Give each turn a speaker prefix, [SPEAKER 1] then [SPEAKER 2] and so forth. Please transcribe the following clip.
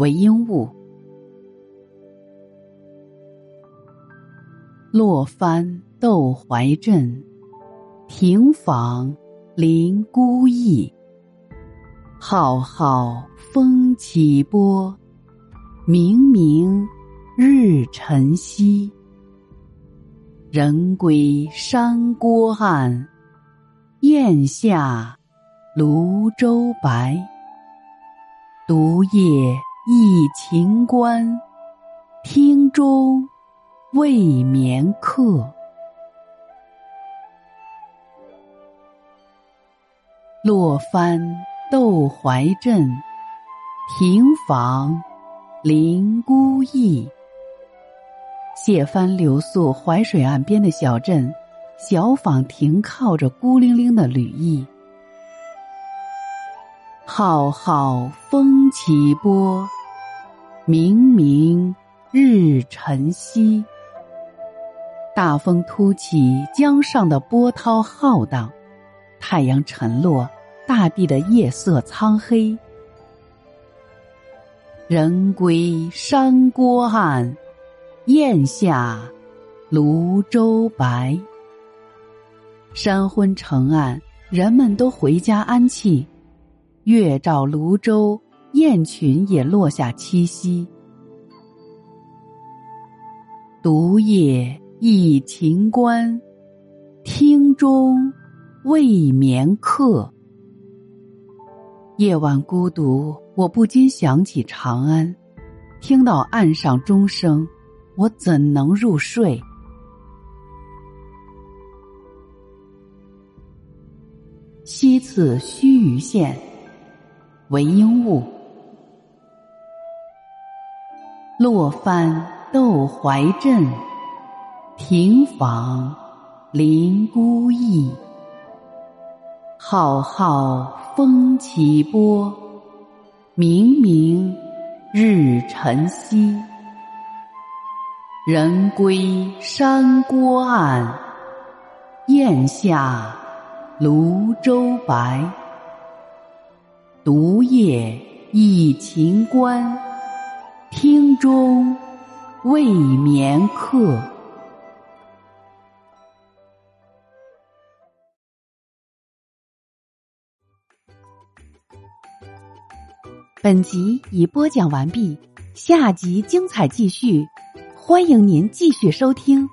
[SPEAKER 1] 为鹦鹉，落帆窦怀镇，停舫临孤驿。浩浩风起波，明明日沉西。人归山郭暗，雁下庐州白。独夜。忆秦关，厅中未眠客。落帆窦怀镇，停舫临孤驿。谢帆留宿淮水岸边的小镇，小舫停靠着孤零零的旅驿。浩浩风起波，明明日沉西。大风突起，江上的波涛浩荡，太阳沉落，大地的夜色苍黑。人归山郭岸，雁下庐州白。山昏城暗，人们都回家安憩。月照泸州，雁群也落下栖息。独夜忆秦关，厅中未眠客。夜晚孤独，我不禁想起长安。听到岸上钟声，我怎能入睡？西次须臾县。为鹦鹉，落帆窦怀镇，停舫临孤驿。浩浩风起波，明明日沉西。人归山郭暗，雁下庐州白。独夜倚秦关，厅中未眠客。本集已播讲完毕，下集精彩继续，欢迎您继续收听。